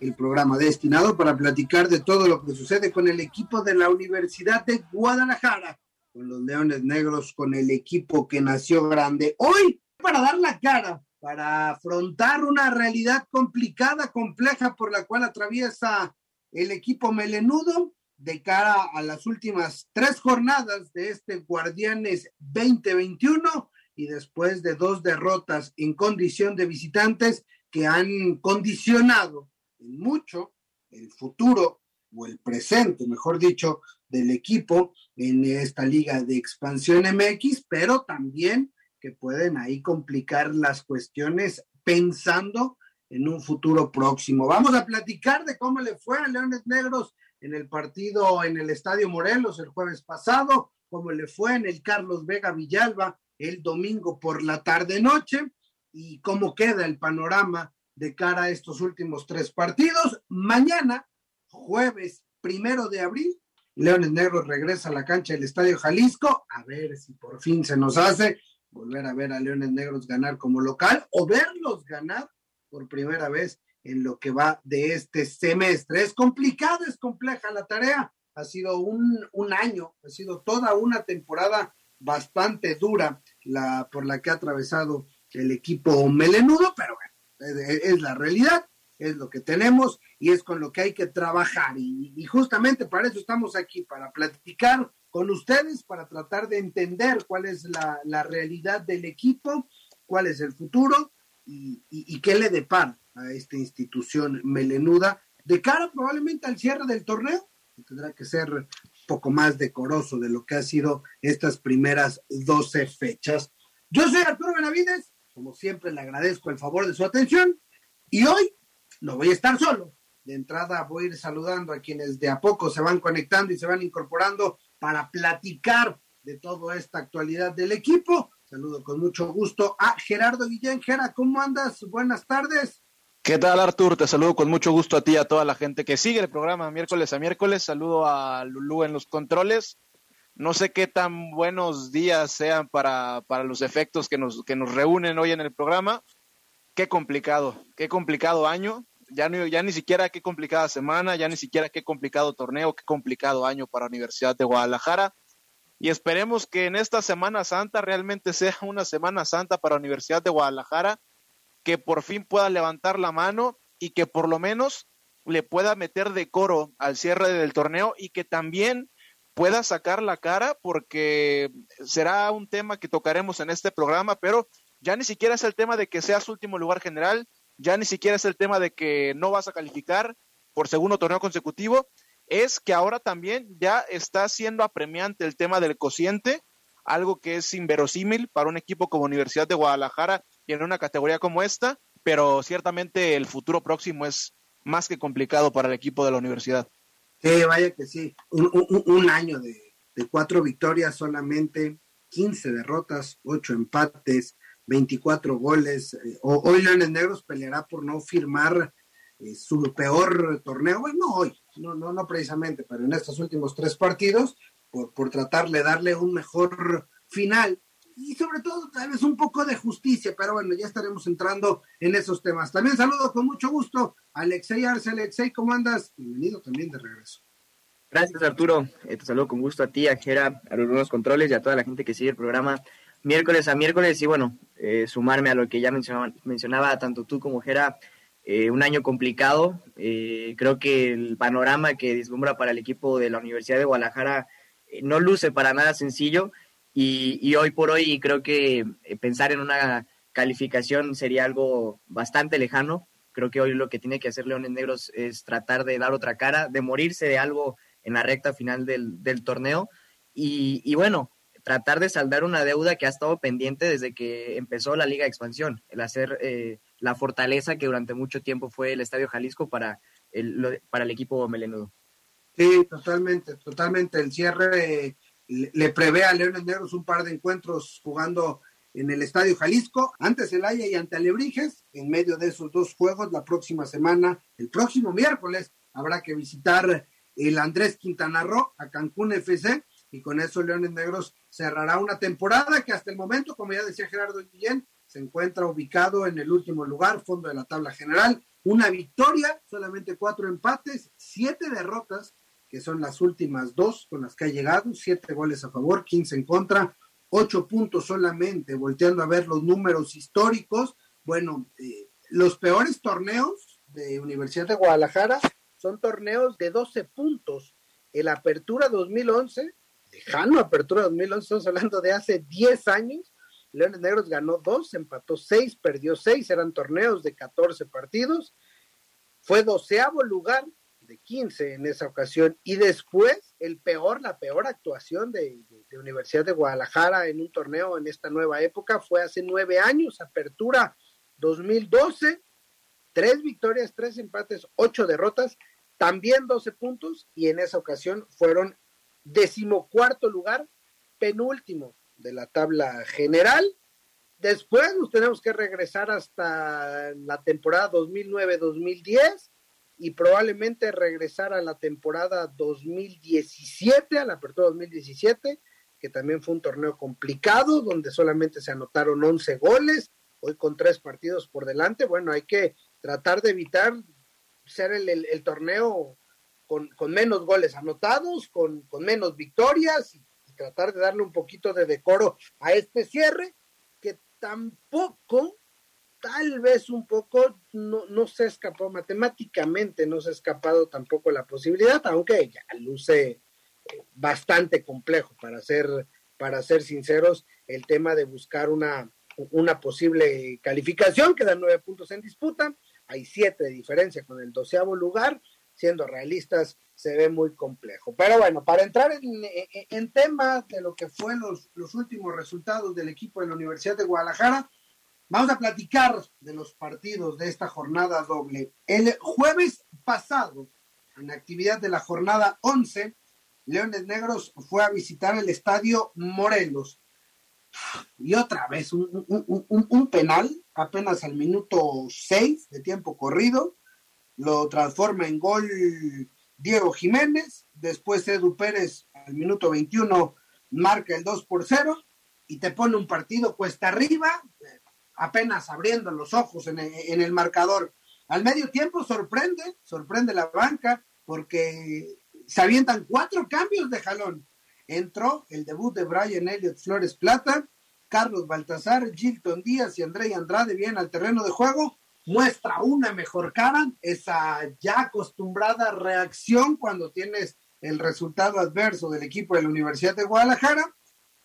el programa destinado para platicar de todo lo que sucede con el equipo de la Universidad de Guadalajara, con los Leones Negros, con el equipo que nació grande. Hoy, para dar la cara, para afrontar una realidad complicada, compleja, por la cual atraviesa el equipo melenudo de cara a las últimas tres jornadas de este Guardianes 2021 y después de dos derrotas en condición de visitantes que han condicionado en mucho el futuro o el presente, mejor dicho, del equipo en esta liga de expansión MX, pero también que pueden ahí complicar las cuestiones pensando en un futuro próximo. Vamos a platicar de cómo le fue a Leones Negros en el partido en el Estadio Morelos el jueves pasado, cómo le fue en el Carlos Vega Villalba el domingo por la tarde noche y cómo queda el panorama de cara a estos últimos tres partidos. Mañana, jueves primero de abril, Leones Negros regresa a la cancha del Estadio Jalisco, a ver si por fin se nos hace volver a ver a Leones Negros ganar como local o verlos ganar por primera vez en lo que va de este semestre. Es complicado, es compleja la tarea. Ha sido un, un año, ha sido toda una temporada bastante dura la, por la que ha atravesado el equipo melenudo, pero es la realidad, es lo que tenemos y es con lo que hay que trabajar. Y, justamente para eso estamos aquí, para platicar con ustedes, para tratar de entender cuál es la, realidad del equipo, cuál es el futuro y, y, qué le depara a esta institución melenuda de cara probablemente al cierre del torneo, que tendrá que ser un poco más decoroso de lo que ha sido estas primeras 12 fechas. Yo soy Arturo Benavides, como siempre, le agradezco el favor de su atención y hoy no voy a estar solo. De entrada voy a ir saludando a quienes de a poco se van conectando y se van incorporando para platicar de toda esta actualidad del equipo. Saludo con mucho gusto a Gerardo Guillén. Gera, ¿cómo andas? Buenas tardes. ¿Qué tal, Artur? Te saludo con mucho gusto a ti y a toda la gente que sigue el programa miércoles a miércoles. Saludo a Lulú en los controles no sé qué tan buenos días sean para, para los efectos que nos, que nos reúnen hoy en el programa. Qué complicado, qué complicado año. Ya, no, ya ni siquiera qué complicada semana, ya ni siquiera qué complicado torneo, qué complicado año para Universidad de Guadalajara. Y esperemos que en esta Semana Santa realmente sea una Semana Santa para Universidad de Guadalajara, que por fin pueda levantar la mano y que por lo menos le pueda meter decoro al cierre del torneo y que también pueda sacar la cara porque será un tema que tocaremos en este programa, pero ya ni siquiera es el tema de que seas último lugar general, ya ni siquiera es el tema de que no vas a calificar por segundo torneo consecutivo, es que ahora también ya está siendo apremiante el tema del cociente, algo que es inverosímil para un equipo como Universidad de Guadalajara y en una categoría como esta, pero ciertamente el futuro próximo es más que complicado para el equipo de la universidad. Sí, vaya que sí. Un, año de, cuatro victorias solamente, 15 derrotas, ocho empates, 24 goles. Eh, hoy Leones Negros peleará por no firmar eh, su peor torneo. Bueno, no hoy, no, no, no precisamente, pero en estos últimos tres partidos, por, por tratar de darle un mejor final y sobre todo tal vez un poco de justicia, pero bueno, ya estaremos entrando en esos temas. También saludo con mucho gusto a Alexei Arce. Alexei, ¿cómo andas? Bienvenido también de regreso. Gracias Arturo, eh, te saludo con gusto a ti, a Jera, a los controles y a toda la gente que sigue el programa miércoles a miércoles y bueno, eh, sumarme a lo que ya mencionaba, mencionaba tanto tú como Jera, eh, un año complicado, creo que el panorama que vislumbra para el equipo de la Universidad de Guadalajara no luce para nada sencillo y, hoy por hoy creo que eh, pensar en una calificación sería algo bastante lejano. Creo que hoy lo que tiene que hacer Leones Negros es tratar de dar otra cara, de morirse de algo en la recta final del, torneo y, bueno, tratar de saldar una deuda que ha estado pendiente desde que empezó la Liga de Expansión, el hacer eh, la fortaleza que durante mucho tiempo fue el Estadio Jalisco para para el equipo melenudo. Sí, totalmente, totalmente. El cierre le, prevé a Leones Negros un par de encuentros jugando en el Estadio Jalisco, ante Celaya y ante Alebrijes. En medio de esos dos juegos, la próxima semana, el próximo miércoles, habrá que visitar el Andrés Quintana Roo a Cancún FC y con eso Leones Negros cerrará una temporada que hasta el momento, como ya decía Gerardo Guillén, se encuentra ubicado en el último lugar, fondo de la tabla general. Una victoria, solamente cuatro empates, siete derrotas, que son las últimas dos con las que ha llegado, siete goles a favor, quince en contra, ocho puntos solamente, volteando a ver los números históricos. Bueno, eh, los peores torneos de Universidad de Guadalajara son torneos de 12 puntos. El Apertura 2011, lejano Apertura 2011, estamos hablando de hace 10 años, Leones Negros ganó dos, empató seis, perdió seis, eran torneos de 14 partidos. Fue doceavo lugar de 15 en esa ocasión. Y después, el peor, la peor actuación de, Universidad de Guadalajara en un torneo en esta nueva época fue hace nueve años, apertura 2012, tres victorias, tres empates, ocho derrotas, también 12 puntos, y en esa ocasión fueron decimocuarto lugar, penúltimo de la tabla general. Después nos tenemos que regresar hasta la temporada 2009-2010 y probablemente regresar a la temporada 2017, a la apertura 2017, que también fue un torneo complicado, donde solamente se anotaron 11 goles, hoy con tres partidos por delante. Bueno, hay que tratar de evitar ser el, torneo con, menos goles anotados, con, con menos victorias y tratar de darle un poquito de decoro a este cierre, que tampoco, tal vez un poco, no, no se escapó matemáticamente, no se ha escapado tampoco la posibilidad, aunque ya luce eh, bastante complejo para ser, para ser sinceros, el tema de buscar una, una posible calificación, quedan nueve puntos en disputa, hay siete de diferencia con el doceavo lugar, siendo realistas, se ve muy complejo. Pero bueno, para entrar en, en, tema de lo que fue los, los últimos resultados del equipo de la Universidad de Guadalajara, vamos a platicar de los partidos de esta jornada doble. El jueves pasado, en actividad de la jornada 11, Leones Negros fue a visitar el estadio Morelos. Y otra vez, un, penal, apenas al minuto 6 de tiempo corrido, lo transforma en gol Diego Jiménez, después Edu Pérez al minuto 21 marca el 2 por 0 y te pone un partido cuesta arriba, apenas abriendo los ojos en el, marcador. Al medio tiempo sorprende, sorprende la banca porque se avientan cuatro cambios de jalón. Entró el debut de Brian Elliott Flores Plata, Carlos Baltazar, Gilton Díaz y André Andrade bien al terreno de juego muestra una mejor cara, esa ya acostumbrada reacción cuando tienes el resultado adverso del equipo de la Universidad de Guadalajara,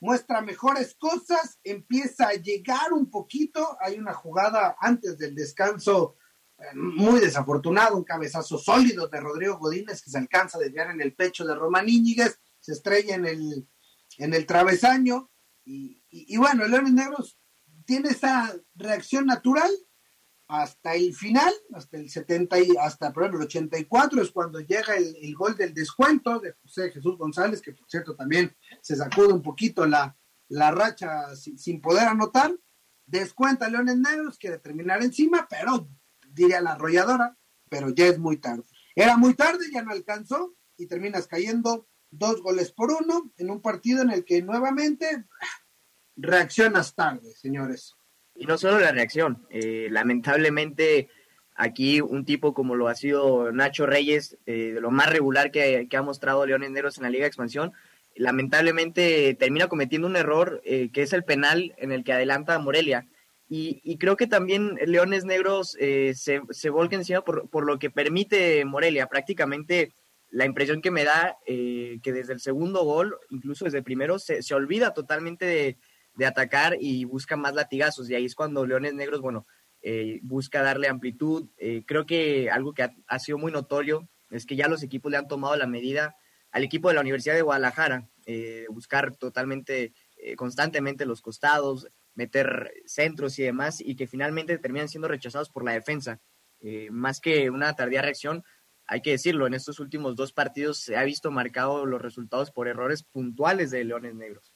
muestra mejores cosas, empieza a llegar un poquito, hay una jugada antes del descanso eh, muy desafortunado, un cabezazo sólido de Rodrigo Godínez que se alcanza a desviar en el pecho de Román Íñiguez, se estrella en el, en el travesaño y, y bueno, el Leones Negros tiene esa reacción natural, hasta el final, hasta el 70 y hasta por ejemplo, el 84 es cuando llega el, gol del descuento de José Jesús González, que por cierto también se sacude un poquito la, la racha sin, poder anotar. Descuenta a Leones Negros, quiere terminar encima, pero diría la arrolladora, pero ya es muy tarde. Era muy tarde, ya no alcanzó y terminas cayendo dos goles por uno en un partido en el que nuevamente reaccionas tarde, señores. Y no solo la reacción, eh, lamentablemente aquí un tipo como lo ha sido Nacho Reyes, eh, de lo más regular que, ha mostrado Leones Negros en la Liga de Expansión, lamentablemente termina cometiendo un error eh, que es el penal en el que adelanta a Morelia. Y, creo que también Leones Negros se, se, volca encima por, por, lo que permite Morelia. Prácticamente la impresión que me da que desde el segundo gol, incluso desde el primero, se, se olvida totalmente de, de atacar y busca más latigazos. Y ahí es cuando Leones Negros, bueno, eh, busca darle amplitud. Eh, creo que algo que ha, sido muy notorio es que ya los equipos le han tomado la medida al equipo de la Universidad de Guadalajara, eh, buscar totalmente, constantemente los costados, meter centros y demás, y que finalmente terminan siendo rechazados por la defensa. más que una tardía reacción, hay que decirlo, en estos últimos dos partidos se ha visto marcado los resultados por errores puntuales de Leones Negros.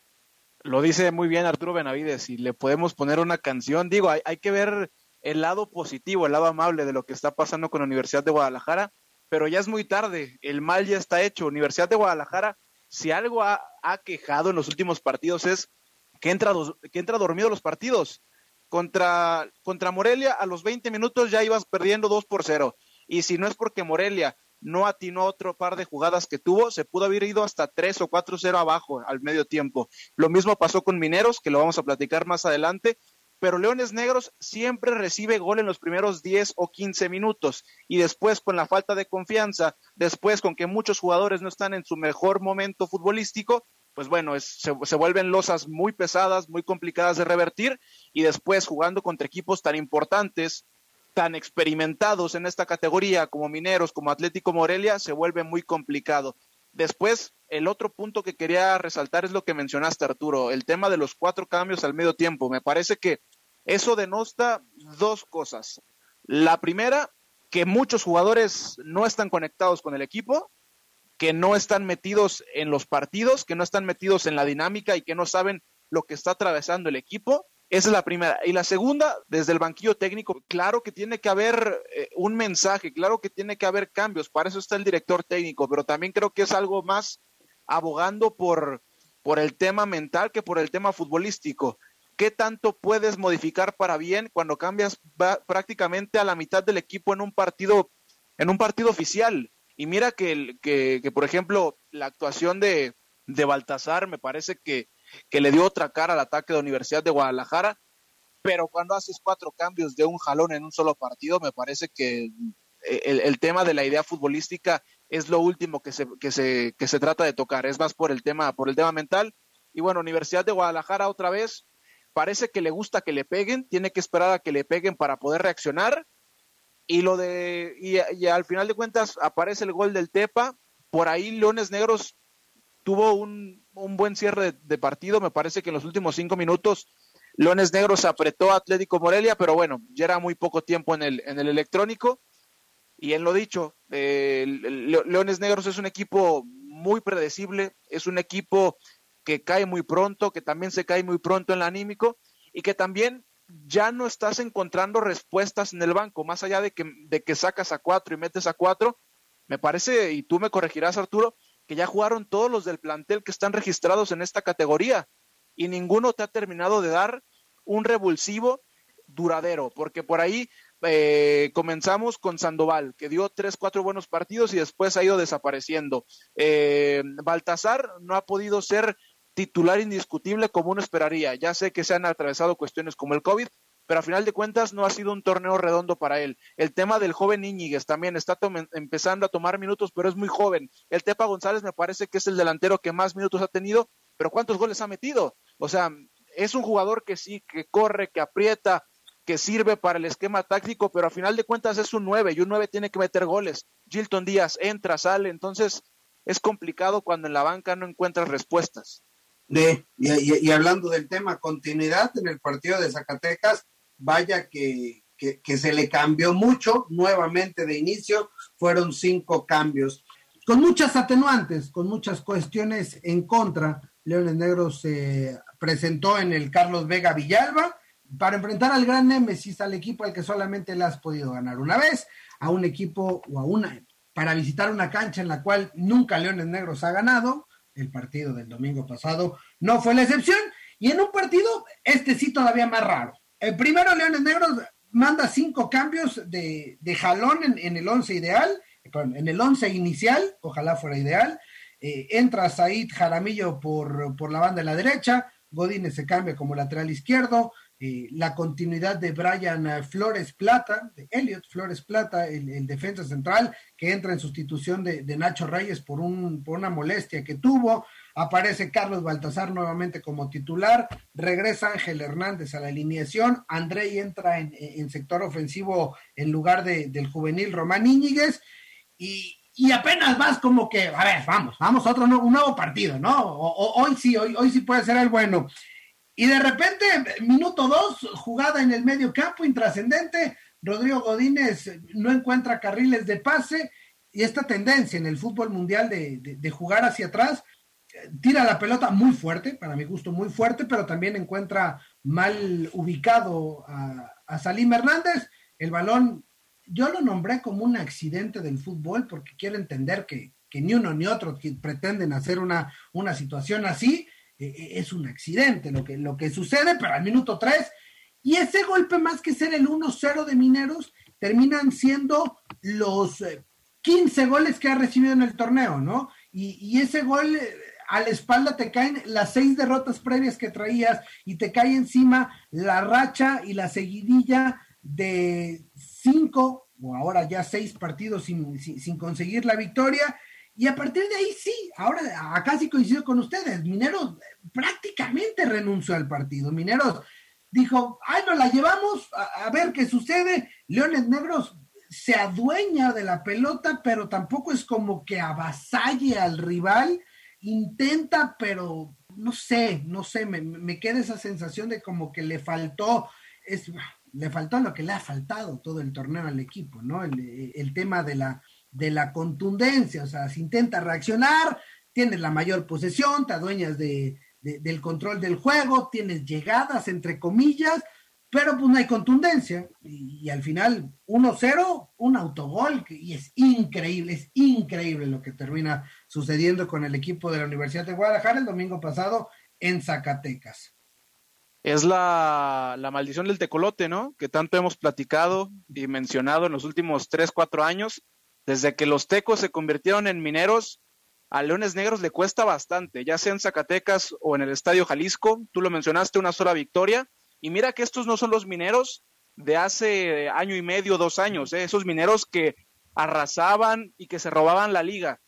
Lo dice muy bien Arturo Benavides y le podemos poner una canción. Digo, hay, hay que ver el lado positivo, el lado amable de lo que está pasando con la Universidad de Guadalajara, pero ya es muy tarde, el mal ya está hecho. Universidad de Guadalajara, si algo ha, quejado en los últimos partidos es que entra, que entra dormido los partidos. Contra, contra Morelia a los 20 minutos ya ibas perdiendo 2 por 0. Y si no es porque Morelia no atinó otro par de jugadas que tuvo, se pudo haber ido hasta 3 o 4-0 abajo al medio tiempo. Lo mismo pasó con Mineros, que lo vamos a platicar más adelante, pero Leones Negros siempre recibe gol en los primeros 10 o 15 minutos y después con la falta de confianza, después con que muchos jugadores no están en su mejor momento futbolístico, pues bueno, se, se, vuelven losas muy pesadas, muy complicadas de revertir y después jugando contra equipos tan importantes tan experimentados en esta categoría como Mineros, como Atlético Morelia, se vuelve muy complicado. Después, el otro punto que quería resaltar es lo que mencionaste, Arturo, el tema de los cuatro cambios al medio tiempo. Me parece que eso denosta dos cosas. La primera, que muchos jugadores no están conectados con el equipo, que no están metidos en los partidos, que no están metidos en la dinámica y que no saben lo que está atravesando el equipo. Esa es la primera. Y la segunda, desde el banquillo técnico, claro que tiene que haber eh, un mensaje, claro que tiene que haber cambios, para eso está el director técnico, pero también creo que es algo más abogando por, por el tema mental que por el tema futbolístico. ¿Qué tanto puedes modificar para bien cuando cambias prácticamente a la mitad del equipo en un partido, en un partido oficial? Y mira que, que, por ejemplo, la actuación de, de Baltasar me parece que que le dio otra cara al ataque de Universidad de Guadalajara, pero cuando haces cuatro cambios de un jalón en un solo partido, me parece que el, tema de la idea futbolística es lo último que se, que, se, que se trata de tocar, es más por el tema, por el tema mental. Y bueno, Universidad de Guadalajara otra vez, parece que le gusta que le peguen, tiene que esperar a que le peguen para poder reaccionar. Y lo de, y, y al final de cuentas aparece el gol del Tepa, por ahí Leones Negros tuvo un, buen cierre de, partido. Me parece que en los últimos cinco minutos Leones Negros apretó a Atlético Morelia, pero bueno, ya era muy poco tiempo en el, en el electrónico. Y en lo dicho, eh, Leones Negros es un equipo muy predecible, es un equipo que cae muy pronto, que también se cae muy pronto en el anímico y que también ya no estás encontrando respuestas en el banco, más allá de que, de que sacas a cuatro y metes a cuatro. Me parece, y tú me corregirás, Arturo, que ya jugaron todos los del plantel que están registrados en esta categoría y ninguno te ha terminado de dar un revulsivo duradero, porque por ahí eh, comenzamos con Sandoval, que dio tres, cuatro buenos partidos y después ha ido desapareciendo. Eh, Baltasar no ha podido ser titular indiscutible como uno esperaría. Ya sé que se han atravesado cuestiones como el COVID, pero a final de cuentas no ha sido un torneo redondo para él. El tema del joven Íñiguez también está empezando a tomar minutos, pero es muy joven. El Tepa González me parece que es el delantero que más minutos ha tenido, pero ¿cuántos goles ha metido? O sea, es un jugador que sí, que corre, que aprieta, que sirve para el esquema táctico, pero a final de cuentas es un 9 y un 9 tiene que meter goles. Gilton Díaz entra, sale, entonces es complicado cuando en la banca no encuentras respuestas. De, y, hablando del tema continuidad en el partido de Zacatecas, vaya que, se le cambió mucho nuevamente de inicio, fueron cinco cambios, con muchas atenuantes, con muchas cuestiones en contra. Leones Negros se presentó en el Carlos Vega Villalba para enfrentar al gran Némesis, al equipo al que solamente le has podido ganar una vez, a un equipo o a una, para visitar una cancha en la cual nunca Leones Negros ha ganado. El partido del domingo pasado no fue la excepción. Y en un partido, este sí todavía más raro, el primero, Leones Negros manda cinco cambios de, jalón en, el once ideal, en el once inicial, ojalá fuera ideal. Eh, entra Said Jaramillo por, por, la banda de la derecha, Godínez se cambia como lateral izquierdo, eh, la continuidad de Brian Flores Plata, de Elliot Flores Plata, el, defensa central, que entra en sustitución de, de Nacho Reyes por, un, por una molestia que tuvo, Aparece Carlos Baltasar nuevamente como titular. Regresa Ángel Hernández a la alineación. André entra en, sector ofensivo en lugar del juvenil Román Íñiguez. Y, apenas vas como que, a ver, vamos, vamos a otro nuevo partido, ¿no? hoy sí, hoy, hoy sí puede ser el bueno. Y de repente, minuto dos, jugada en el medio campo, intrascendente. Rodrigo Godínez no encuentra carriles de pase y esta tendencia en el fútbol mundial de, jugar hacia atrás, tira la pelota muy fuerte, para mi gusto muy fuerte, pero también encuentra mal ubicado a, a Salim Hernández. El balón, yo lo nombré como un accidente del fútbol porque quiero entender que, ni uno ni otro pretenden hacer una, una situación así. E, e, es un accidente lo que, lo que sucede, pero al minuto 3 y ese golpe, más que ser el 1-0 de Mineros, terminan siendo los 15 eh, goles que ha recibido en el torneo, ¿no? Y, ese gol eh, a la espalda te caen las seis derrotas previas que traías y te cae encima la racha y la seguidilla de cinco o ahora ya seis partidos sin, sin, conseguir la victoria. Y a partir de ahí sí, ahora acá coincido con ustedes, Mineros prácticamente renunció al partido. Mineros dijo, ay, nos la llevamos a, ver qué sucede. Leones Negros se adueña de la pelota, pero tampoco es como que avasalle al rival. Intenta, pero no sé, no sé, me, queda esa sensación de como que le faltó, es, le faltó lo que le ha faltado todo el torneo al equipo, ¿no? El, tema de la, de la contundencia, o sea, se intenta reaccionar, tienes la mayor posesión, te adueñas de, del control del juego, tienes llegadas entre comillas, pero pues no hay contundencia. Y, al final, 1-0, un autogol, y es increíble, es increíble lo que termina sucediendo con el equipo de la Universidad de Guadalajara el domingo pasado en Zacatecas. Es la, la maldición del tecolote, ¿no? Que tanto hemos platicado y mencionado en los últimos 3, 4 años. Desde que los tecos se convirtieron en mineros, a Leones Negros le cuesta bastante, ya sea en Zacatecas o en el Estadio Jalisco. Tú lo mencionaste, una sola victoria. Y mira que estos no son los mineros de hace año y medio, dos años, ¿eh? esos mineros que arrasaban y que se robaban la liga.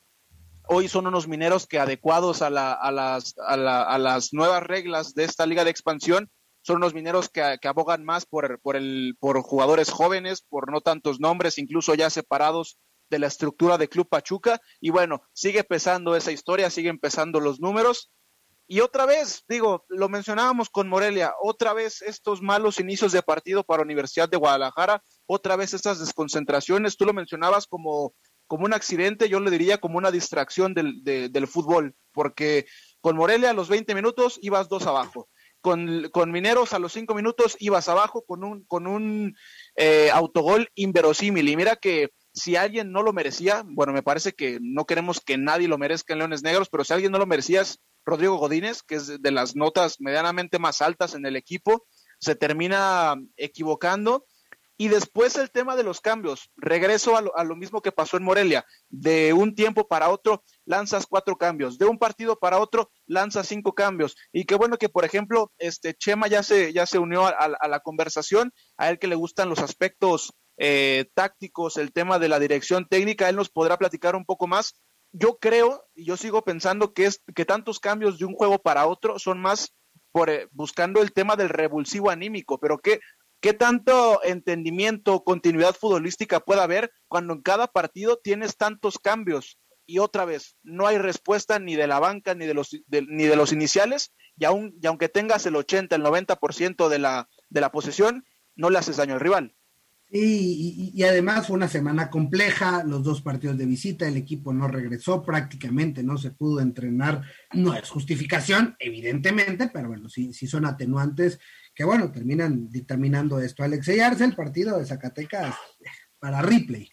Hoy son unos mineros que adecuados a, las, a, las, nuevas reglas de esta liga de expansión, son unos mineros que, abogan más por, por, el, por jugadores jóvenes, por no tantos nombres, incluso ya separados de la estructura de Club Pachuca. Y bueno, sigue pesando esa historia, siguen pesando los números. Y otra vez, digo, lo mencionábamos con Morelia, otra vez estos malos inicios de partido para Universidad de Guadalajara, otra vez estas desconcentraciones, tú lo mencionabas como, como un accidente, yo le diría como una distracción del, del fútbol, porque con Morelia a los 20 minutos ibas dos abajo, con, con Mineros a los 5 minutos ibas abajo con un, con un eh, autogol inverosímil. Y mira que si alguien no lo merecía, bueno, me parece que no queremos que nadie lo merezca en Leones Negros, pero si alguien no lo merecía es Rodrigo Godínez, que es de las notas medianamente más altas en el equipo, se termina equivocando. Y después el tema de los cambios. Regreso a lo, mismo que pasó en Morelia. De un tiempo para otro lanzas cuatro cambios. De un partido para otro lanzas cinco cambios. Y qué bueno que, por ejemplo, este Chema ya se, ya se unió a, a la conversación. A él que le gustan los aspectos eh, tácticos, el tema de la dirección técnica, él nos podrá platicar un poco más. Yo creo y yo sigo pensando que, es, que tantos cambios de un juego para otro son más por, eh, buscando el tema del revulsivo anímico, pero ¿qué, ¿qué tanto entendimiento, continuidad futbolística puede haber cuando en cada partido tienes tantos cambios? Y otra vez, no hay respuesta ni de la banca ni de los, ni de los iniciales, y, aun, y aunque tengas el 80, el 90% de la, de la posesión, no le haces daño al rival. Y, y, además fue una semana compleja, los dos partidos de visita, el equipo no regresó, prácticamente no se pudo entrenar, no es justificación, evidentemente, pero bueno, sí, sí son atenuantes que bueno, terminan dictaminando esto. Alex Arce, el partido de Zacatecas para Ripley.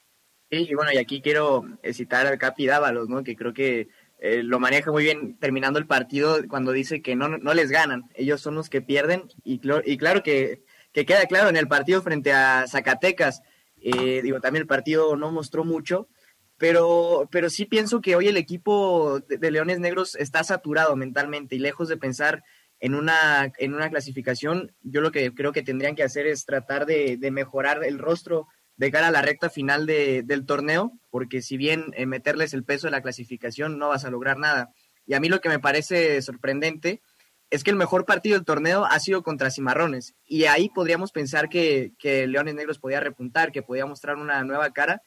Sí, y bueno, y aquí quiero citar al Capi Dávalos, ¿no? Que creo que eh, lo maneja muy bien terminando el partido cuando dice que no, no les ganan, ellos son los que pierden, y, y claro que que queda claro en el partido frente a Zacatecas. Eh, digo, también el partido no mostró mucho, pero, pero sí pienso que hoy el equipo de, Leones Negros está saturado mentalmente y lejos de pensar en una, en una clasificación, yo lo que creo que tendrían que hacer es tratar de, mejorar el rostro de cara a la recta final del torneo, porque si bien eh, meterles el peso de la clasificación no vas a lograr nada. Y a mí lo que me parece sorprendente es que el mejor partido del torneo ha sido contra Cimarrones. Y ahí podríamos pensar que, Leones Negros podía repuntar, que podía mostrar una nueva cara.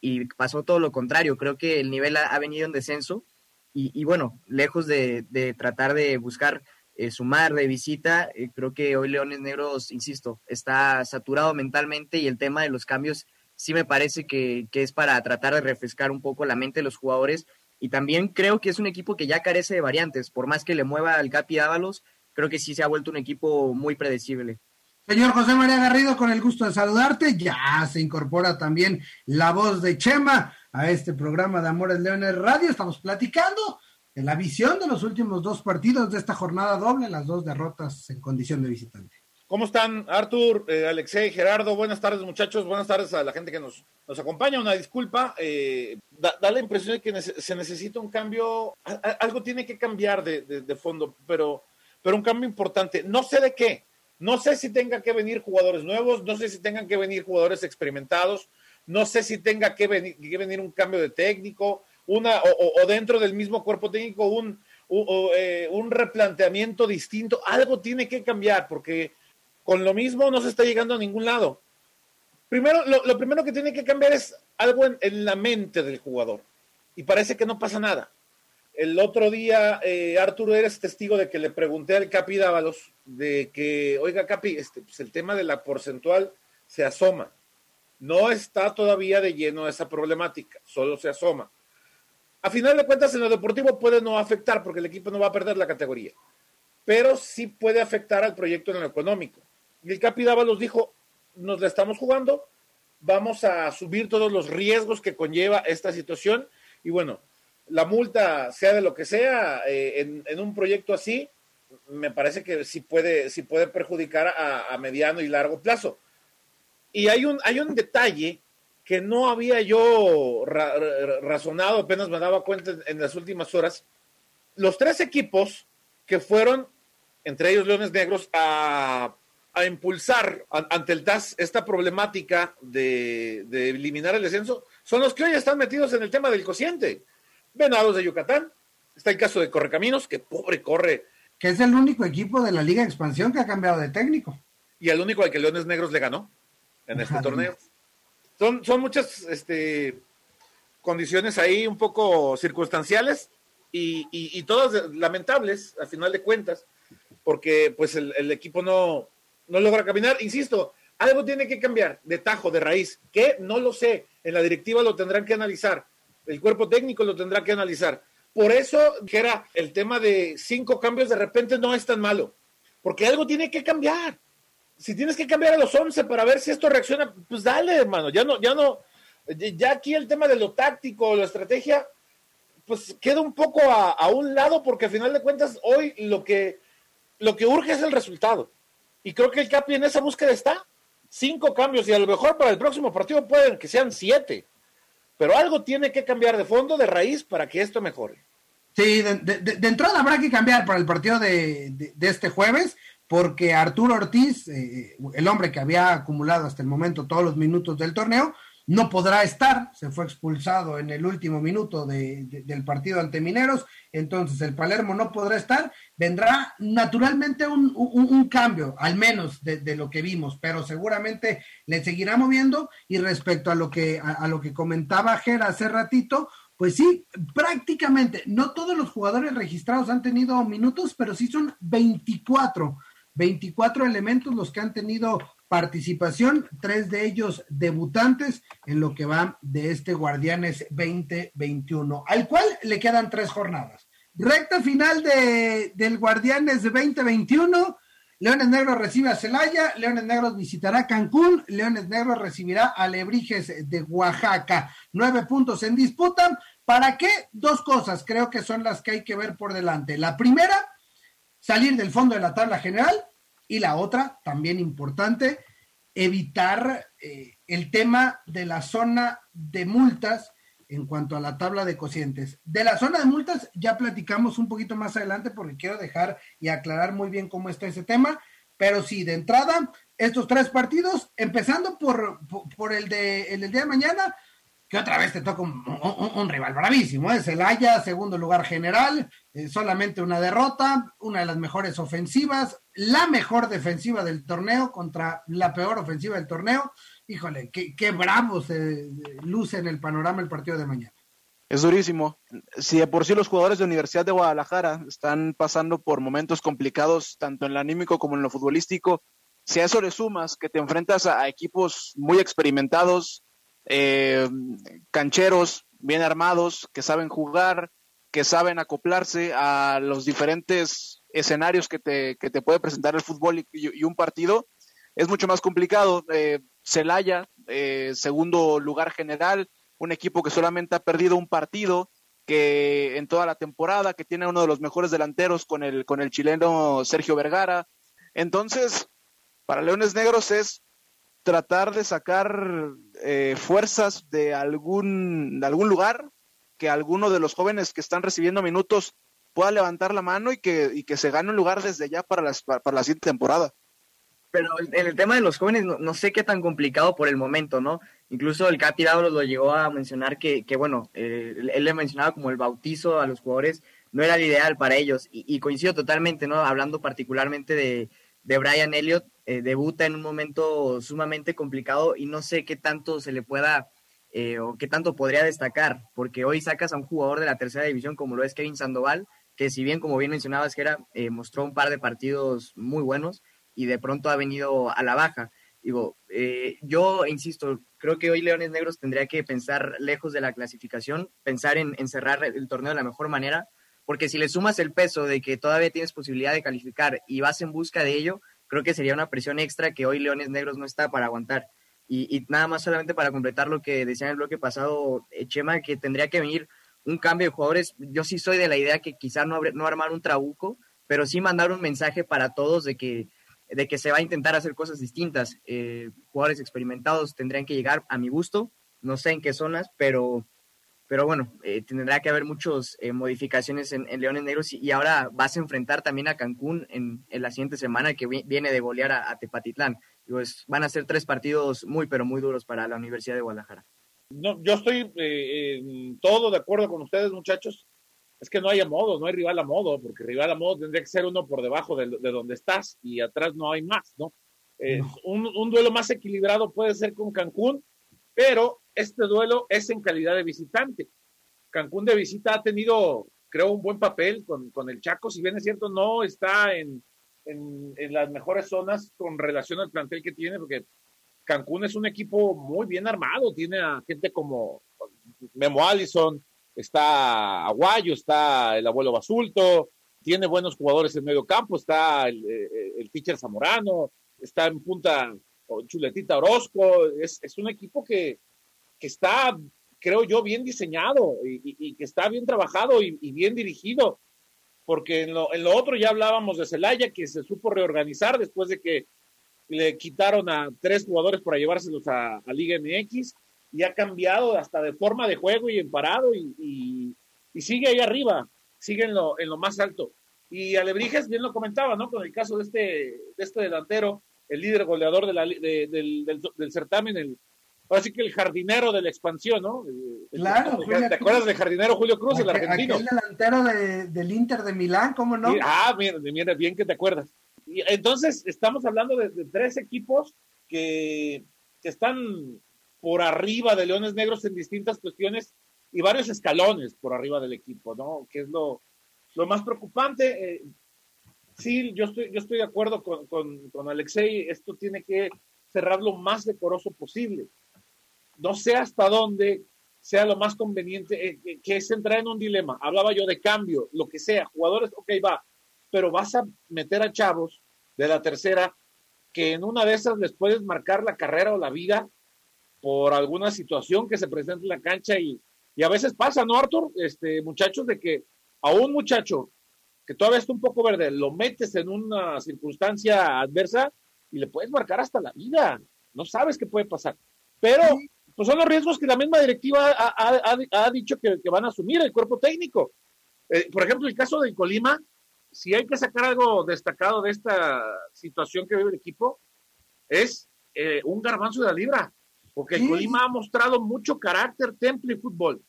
Y pasó todo lo contrario. Creo que el nivel ha, venido en descenso. Y, bueno, lejos de, tratar de buscar eh, sumar de visita, eh, creo que hoy Leones Negros, insisto, está saturado mentalmente y el tema de los cambios sí me parece que, que es para tratar de refrescar un poco la mente de los jugadores y también creo que es un equipo que ya carece de variantes, por más que le mueva al Capi Ábalos, creo que sí se ha vuelto un equipo muy predecible. Señor José María Garrido, con el gusto de saludarte, ya se incorpora también la voz de Chema a este programa de Amores Leones Radio. Estamos platicando de la visión de los últimos dos partidos de esta jornada doble, las dos derrotas en condición de visitante. ¿Cómo están, Artur, eh, Alexei, Gerardo? Buenas tardes, muchachos. Buenas tardes a la gente que nos, nos acompaña. Una disculpa. Eh, da, la impresión de que se necesita un cambio. algo tiene que cambiar de, de, fondo, pero, pero un cambio importante. No sé de qué. No sé si tenga que venir jugadores nuevos. No sé si tengan que venir jugadores experimentados. No sé si tenga que venir, que venir un cambio de técnico. Una, o, o dentro del mismo cuerpo técnico, un, eh, un replanteamiento distinto. Algo tiene que cambiar porque con lo mismo no se está llegando a ningún lado. Primero, lo, primero que tiene que cambiar es algo en, la mente del jugador. Y parece que no pasa nada. El otro día, eh, Arturo, eres testigo de que le pregunté al Capi Dávalos de que, oiga, Capi, este, pues el tema de la porcentual se asoma. No está todavía de lleno esa problemática, solo se asoma. A final de cuentas, en lo deportivo puede no afectar porque el equipo no va a perder la categoría, pero sí puede afectar al proyecto en lo económico. Y el Capi Dávalos dijo, nos la estamos jugando, vamos a subir todos los riesgos que conlleva esta situación y bueno, la multa, sea de lo que sea, eh, en, un proyecto así, me parece que sí puede, puede perjudicar a, mediano y largo plazo. Y hay un, hay un detalle que no había yo razonado, apenas me daba cuenta en las últimas horas. Los tres equipos que fueron, entre ellos Leones Negros, a a impulsar ante el TAS esta problemática de, eliminar el descenso son los que hoy están metidos en el tema del cociente. Venados de Yucatán, está el caso de Correcaminos, que pobre corre. Que es el único equipo de la Liga de Expansión que ha cambiado de técnico. Y el único al que Leones Negros le ganó en este torneo. Son, son muchas este, condiciones ahí un poco circunstanciales y, todas lamentables, a final de cuentas, porque pues el equipo no, no logra caminar. Insisto, algo tiene que cambiar de tajo, de raíz, que no lo sé. En la directiva lo tendrán que analizar, el cuerpo técnico lo tendrá que analizar. Por eso, que era el tema de cinco cambios de repente no es tan malo, porque algo tiene que cambiar. Si tienes que cambiar a los once para ver si esto reacciona, pues dale, hermano. Ya no, ya no, ya aquí el tema de lo táctico, la estrategia, pues queda un poco a, a un lado, porque al final de cuentas, hoy lo que, lo que urge es el resultado. Y creo que el Capi en esa búsqueda está. Cinco cambios y a lo mejor para el próximo partido pueden que sean siete. Pero algo tiene que cambiar de fondo, de raíz, para que esto mejore. Sí, de, entrada habrá que cambiar para el partido de, este jueves, porque Arturo Ortiz, eh, el hombre que había acumulado hasta el momento todos los minutos del torneo, no podrá estar, se fue expulsado en el último minuto del partido ante Mineros, entonces el Palermo no podrá estar, vendrá naturalmente un, cambio, al menos de, lo que vimos, pero seguramente le seguirá moviendo y respecto a lo que, a, lo que comentaba Ger hace ratito, pues sí, prácticamente, no todos los jugadores registrados han tenido minutos, pero sí son 24, 24 elementos los que han tenido participación, tres de ellos debutantes en lo que va de este Guardianes 2021, al cual le quedan tres jornadas. Recta final de, del Guardianes 2021. Leones Negros recibe a Celaya, Leones Negros visitará Cancún, Leones Negros recibirá a Lebrijes de Oaxaca. Nueve puntos en disputa. ¿Para qué? Dos cosas creo que son las que hay que ver por delante. La primera, salir del fondo de la tabla general y la otra, también importante, evitar eh, el tema de la zona de multas en cuanto a la tabla de cocientes. De la zona de multas ya platicamos un poquito más adelante porque quiero dejar y aclarar muy bien cómo está ese tema, pero sí, de entrada, estos tres partidos, empezando por, por, el, de, el del día de mañana, que otra vez te toca un, rival bravísimo, es el Haya, segundo lugar general, eh, solamente una derrota, una de las mejores ofensivas, la mejor defensiva del torneo contra la peor ofensiva del torneo. Híjole, qué, qué bravo se luce en el panorama el partido de mañana. Es durísimo. Si de por sí los jugadores de Universidad de Guadalajara están pasando por momentos complicados, tanto en lo anímico como en lo futbolístico, si a eso le sumas que te enfrentas a equipos muy experimentados, eh, cancheros, bien armados, que saben jugar, que saben acoplarse a los diferentes escenarios que te, que te puede presentar el fútbol y, un partido, es mucho más complicado. Eh, Celaya, eh, segundo lugar general, un equipo que solamente ha perdido un partido que en toda la temporada, que tiene uno de los mejores delanteros con el, con el chileno Sergio Vergara. Entonces, para Leones Negros es tratar de sacar eh, fuerzas de algún, de algún lugar, que alguno de los jóvenes que están recibiendo minutos pueda levantar la mano y que, y que se gane un lugar desde ya para, las, para, la siguiente temporada. Pero en el tema de los jóvenes, no, sé qué tan complicado por el momento, ¿no? Incluso el Capi lo llegó a mencionar que, que bueno, eh, él le mencionaba como el bautizo a los jugadores no era el ideal para ellos. Y, coincido totalmente, ¿no? Hablando particularmente de, de Brian Elliott, eh, debuta en un momento sumamente complicado y no sé qué tanto se le pueda eh, o qué tanto podría destacar, porque hoy sacas a un jugador de la tercera división como lo es Kevin Sandoval, que si bien, como bien mencionabas, que era, mostró un par de partidos muy buenos, y de pronto ha venido a la baja. Digo, eh, yo insisto, creo que hoy Leones Negros tendría que pensar lejos de la clasificación, pensar en, cerrar el torneo de la mejor manera, porque si le sumas el peso de que todavía tienes posibilidad de calificar y vas en busca de ello, creo que sería una presión extra que hoy Leones Negros no está para aguantar. Y, nada más solamente para completar lo que decía en el bloque pasado, eh, Chema, que tendría que venir un cambio de jugadores. Yo sí soy de la idea que quizá no, no armar un trabuco, pero sí mandar un mensaje para todos de que de que se va a intentar hacer cosas distintas. Eh, jugadores experimentados tendrían que llegar a mi gusto, no sé en qué zonas, pero, pero bueno, eh, tendrá que haber muchas eh, modificaciones en, Leones Negros y, ahora vas a enfrentar también a Cancún en, la siguiente semana que viene de golear a, Tepatitlán. Pues, van a ser tres partidos muy, pero muy duros para la Universidad de Guadalajara. No, yo estoy en todo de acuerdo con ustedes, muchachos es que no hay a modo, no hay rival a modo, porque rival a modo tendría que ser uno por debajo de, donde estás y atrás no hay más, ¿no? Eh, un, duelo más equilibrado puede ser con Cancún, pero este duelo es en calidad de visitante. Cancún de visita ha tenido, creo, un buen papel con, el Chaco, si bien es cierto, no está en, en, las mejores zonas con relación al plantel que tiene, porque Cancún es un equipo muy bien armado, tiene a gente como Memo Allison, está Aguayo, está el abuelo Basulto, tiene buenos jugadores en medio campo, está el, eh, el pitcher Zamorano, está en punta Chuletita Orozco, es, un equipo que, está, creo yo, bien diseñado y, que está bien trabajado y, bien dirigido, porque en lo, en lo, otro ya hablábamos de Celaya, que se supo reorganizar después de que le quitaron a tres jugadores para llevárselos a, Liga MX y ha cambiado hasta de forma de juego y en parado y, sigue ahí arriba, sigue en lo, en lo más alto. Y Alebrijes bien lo comentaba, ¿no? Con el caso de este, de este delantero, el líder goleador de la, del, del, certamen, el, ahora sí que el jardinero de la expansión, ¿no? Claro. ¿Te, acuerdas del jardinero Julio Cruz, el argentino? El delantero del Inter de Milán, ¿cómo no? ah, mira, mira, bien que te acuerdas. Y entonces, estamos hablando de, tres equipos que, que están por arriba de Leones Negros en distintas cuestiones y varios escalones por arriba del equipo, ¿no? Que es lo, lo más preocupante. Eh, sí, yo estoy, yo estoy de acuerdo con, con, Alexei, esto tiene que cerrar lo más decoroso posible. No sé hasta dónde sea lo más conveniente, eh, que es entrar en un dilema. Hablaba yo de cambio, lo que sea, jugadores, ok, va, pero vas a meter a chavos de la tercera que en una de esas les puedes marcar la carrera o la vida por alguna situación que se presenta en la cancha y, y a veces pasa, ¿no, Arthur? Este, muchachos, de que a un muchacho que todavía está un poco verde, lo metes en una circunstancia adversa y le puedes marcar hasta la vida. No sabes qué puede pasar. Pero pues son los riesgos que la misma directiva ha, dicho que, van a asumir el cuerpo técnico. Eh, por ejemplo, el caso de Colima, si hay que sacar algo destacado de esta situación que vive el equipo, es eh, un garbanzo de la libra porque el Colima ha mostrado mucho carácter, temple y fútbol.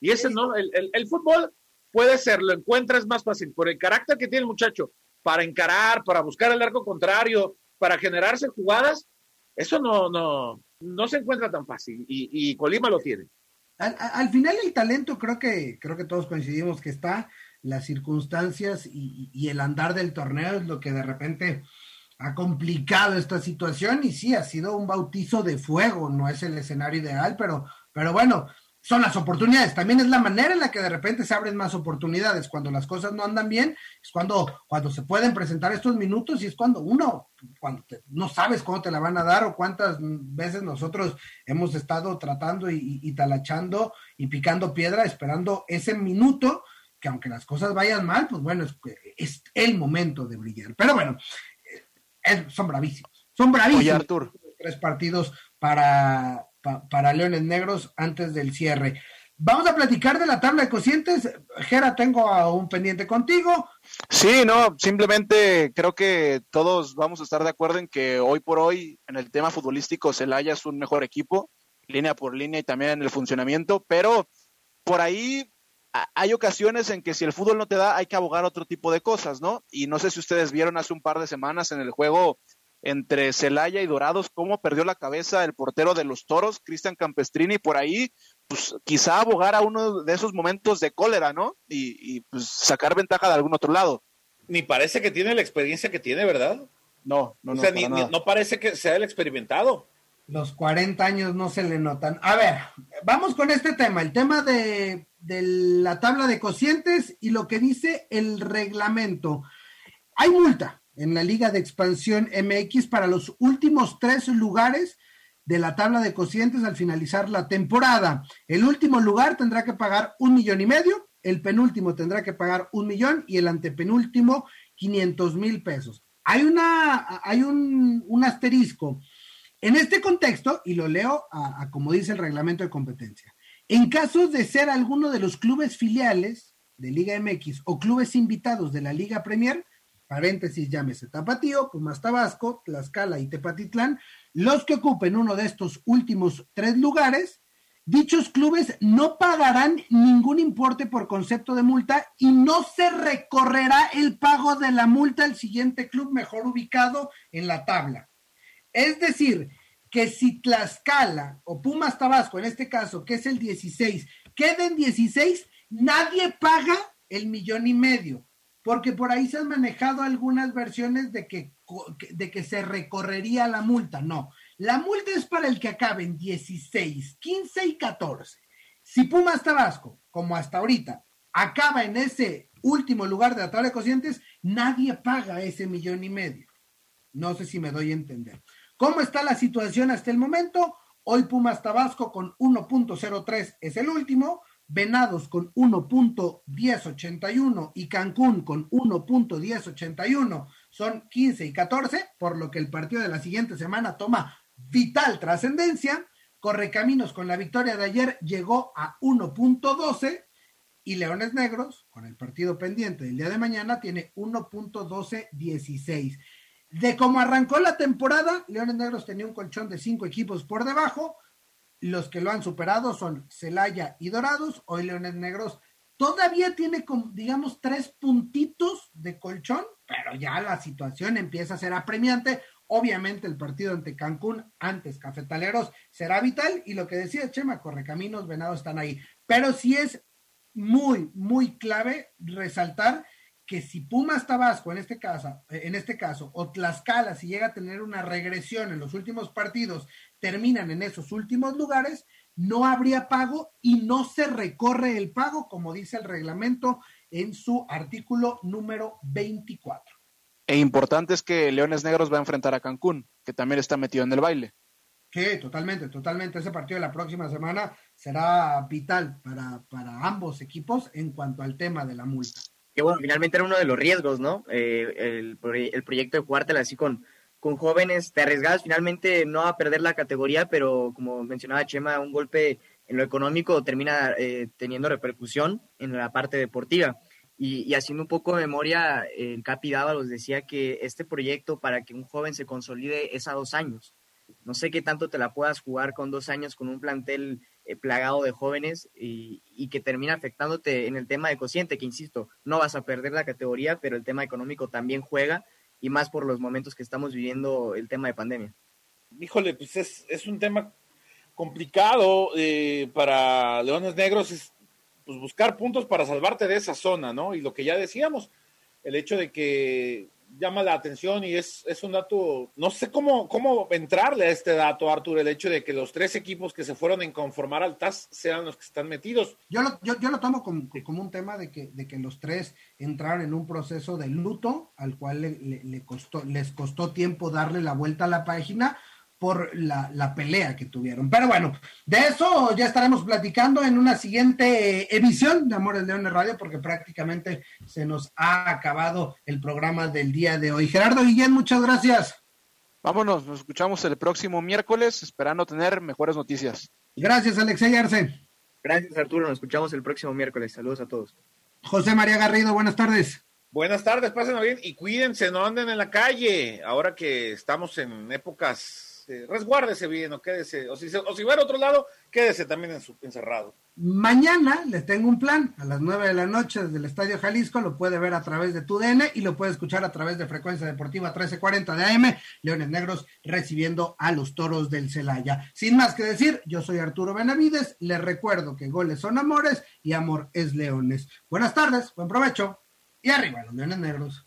Y ese no, el, el, fútbol puede ser, lo encuentras más fácil, por el carácter que tiene el muchacho, para encarar, para buscar el arco contrario, para generarse jugadas, eso no, no, no se encuentra tan fácil y, y Colima lo tiene. Al, al, final el talento creo que, creo que todos coincidimos que está, las circunstancias y, y, el andar del torneo es lo que de repente ha complicado esta situación y sí, ha sido un bautizo de fuego, no es el escenario ideal, pero, pero bueno, son las oportunidades. También es la manera en la que de repente se abren más oportunidades. Cuando las cosas no andan bien, es cuando, cuando se pueden presentar estos minutos y es cuando uno, cuando no sabes cómo te la van a dar o cuántas veces nosotros hemos estado tratando y, talachando y picando piedra esperando ese minuto que aunque las cosas vayan mal, pues bueno, es, es el momento de brillar. Pero bueno, eh, son bravísimos. Son bravísimos. Oye, Artur. Tres partidos para, para Leones Negros antes del cierre. Vamos a platicar de la tabla de cocientes. Gera, tengo a un pendiente contigo. Sí, no, simplemente creo que todos vamos a estar de acuerdo en que hoy por hoy, en el tema futbolístico, Celaya es un mejor equipo, línea por línea y también en el funcionamiento, pero por ahí hay ocasiones en que si el fútbol no te da, hay que abogar otro tipo de cosas, ¿no? Y no sé si ustedes vieron hace un par de semanas en el juego entre Celaya y Dorados, cómo perdió la cabeza el portero de los toros, Cristian Campestrini, por ahí, pues quizá abogar a uno de esos momentos de cólera, ¿no? Y, pues sacar ventaja de algún otro lado. Ni parece que tiene la experiencia que tiene, ¿verdad? No, no, no. O sea, ni, no parece que sea el experimentado. Los 40 años no se le notan. A ver, vamos con este tema, el tema de, de la tabla de cocientes y lo que dice el reglamento. Hay multa, en la Liga de Expansión MX para los últimos tres lugares de la tabla de cocientes al finalizar la temporada. El último lugar tendrá que pagar un millón y medio, el penúltimo tendrá que pagar un millón y el antepenúltimo 500 mil pesos. Hay, una, hay un, un, asterisco. En este contexto, y lo leo a, como dice el reglamento de competencia, en casos de ser alguno de los clubes filiales de Liga MX o clubes invitados de la Liga Premier, paréntesis, llámese Tapatío, Pumas Tabasco, Tlaxcala y Tepatitlán, los que ocupen uno de estos últimos tres lugares, dichos clubes no pagarán ningún importe por concepto de multa y no se recorrerá el pago de la multa al siguiente club mejor ubicado en la tabla. Es decir, que si Tlaxcala o Pumas Tabasco, en este caso, que es el 16, queden 16, nadie paga el millón y medio porque por ahí se han manejado algunas versiones de que, de que se recorrería la multa. No, la multa es para el que acabe en 16, 15 y 14. Si Pumas Tabasco, como hasta ahorita, acaba en ese último lugar de la tabla de cocientes, nadie paga ese millón y medio. No sé si me doy a entender. ¿Cómo está la situación hasta el momento? Hoy Pumas Tabasco con 1.03 es el último, Venados con 1.1081 y Cancún con 1.1081 son 15 y 14, por lo que el partido de la siguiente semana toma vital trascendencia. Correcaminos con la victoria de ayer llegó a 1.12 y Leones Negros, con el partido pendiente del día de mañana, tiene 1.1216. De cómo arrancó la temporada, Leones Negros tenía un colchón de cinco equipos por debajo, los que lo han superado son Celaya y Dorados. Hoy Leones Negros todavía tiene, digamos, tres puntitos de colchón, pero ya la situación empieza a ser apremiante. Obviamente el partido ante Cancún, antes Cafetaleros, será vital y lo que decía Chema, Correcaminos, Venados están ahí. Pero sí es muy, muy clave resaltar que si Pumas Tabasco en este caso, en este caso, o Tlaxcala, si llega a tener una regresión en los últimos partidos terminan en esos últimos lugares, no habría pago y no se recorre el pago, como dice el reglamento en su artículo número 24. E importante es que Leones Negros va a enfrentar a Cancún, que también está metido en el baile. Sí, totalmente, totalmente. Ese partido de la próxima semana será vital para, para ambos equipos en cuanto al tema de la multa. Que bueno, finalmente era uno de los riesgos, ¿no? Eh, el, el, proyecto de Cuartel así con, con jóvenes, te arriesgas finalmente no a perder la categoría, pero como mencionaba Chema, un golpe en lo económico termina eh, teniendo repercusión en la parte deportiva. Y, haciendo un poco de memoria, el Capi Dávalos decía que este proyecto para que un joven se consolide es a dos años. No sé qué tanto te la puedas jugar con dos años con un plantel eh, plagado de jóvenes y, y, que termina afectándote en el tema de cociente, que insisto, no vas a perder la categoría, pero el tema económico también juega y más por los momentos que estamos viviendo el tema de pandemia. Híjole, pues es, un tema complicado eh, para Leones Negros, es pues, buscar puntos para salvarte de esa zona, ¿no? Y lo que ya decíamos, el hecho de que llama la atención y es, es un dato, no sé cómo, cómo entrarle a este dato, Artur, el hecho de que los tres equipos que se fueron en conformar al TAS sean los que están metidos. Yo lo, yo, yo lo tomo como, como, un tema de que, de que los tres entraron en un proceso de luto al cual le, le, le costó, les costó tiempo darle la vuelta a la página por la, la, pelea que tuvieron. Pero bueno, de eso ya estaremos platicando en una siguiente emisión de Amores Leones Radio, porque prácticamente se nos ha acabado el programa del día de hoy. Gerardo Guillén, muchas gracias. Vámonos, nos escuchamos el próximo miércoles, esperando tener mejores noticias. Gracias, Alexey Arce. Gracias, Arturo. Nos escuchamos el próximo miércoles. Saludos a todos. José María Garrido, buenas tardes. Buenas tardes, pásenlo bien y cuídense, no anden en la calle. Ahora que estamos en épocas este, resguárdese bien o quédese, o si, o si va a otro lado, quédese también en su, encerrado. Mañana les tengo un plan, a las 9 de la noche desde el Estadio Jalisco, lo puede ver a través de TUDN y lo puede escuchar a través de Frecuencia Deportiva 1340 de AM, Leones Negros recibiendo a los Toros del Celaya. Sin más que decir, yo soy Arturo Benavides, les recuerdo que goles son amores y amor es leones. Buenas tardes, buen provecho y arriba los Leones Negros.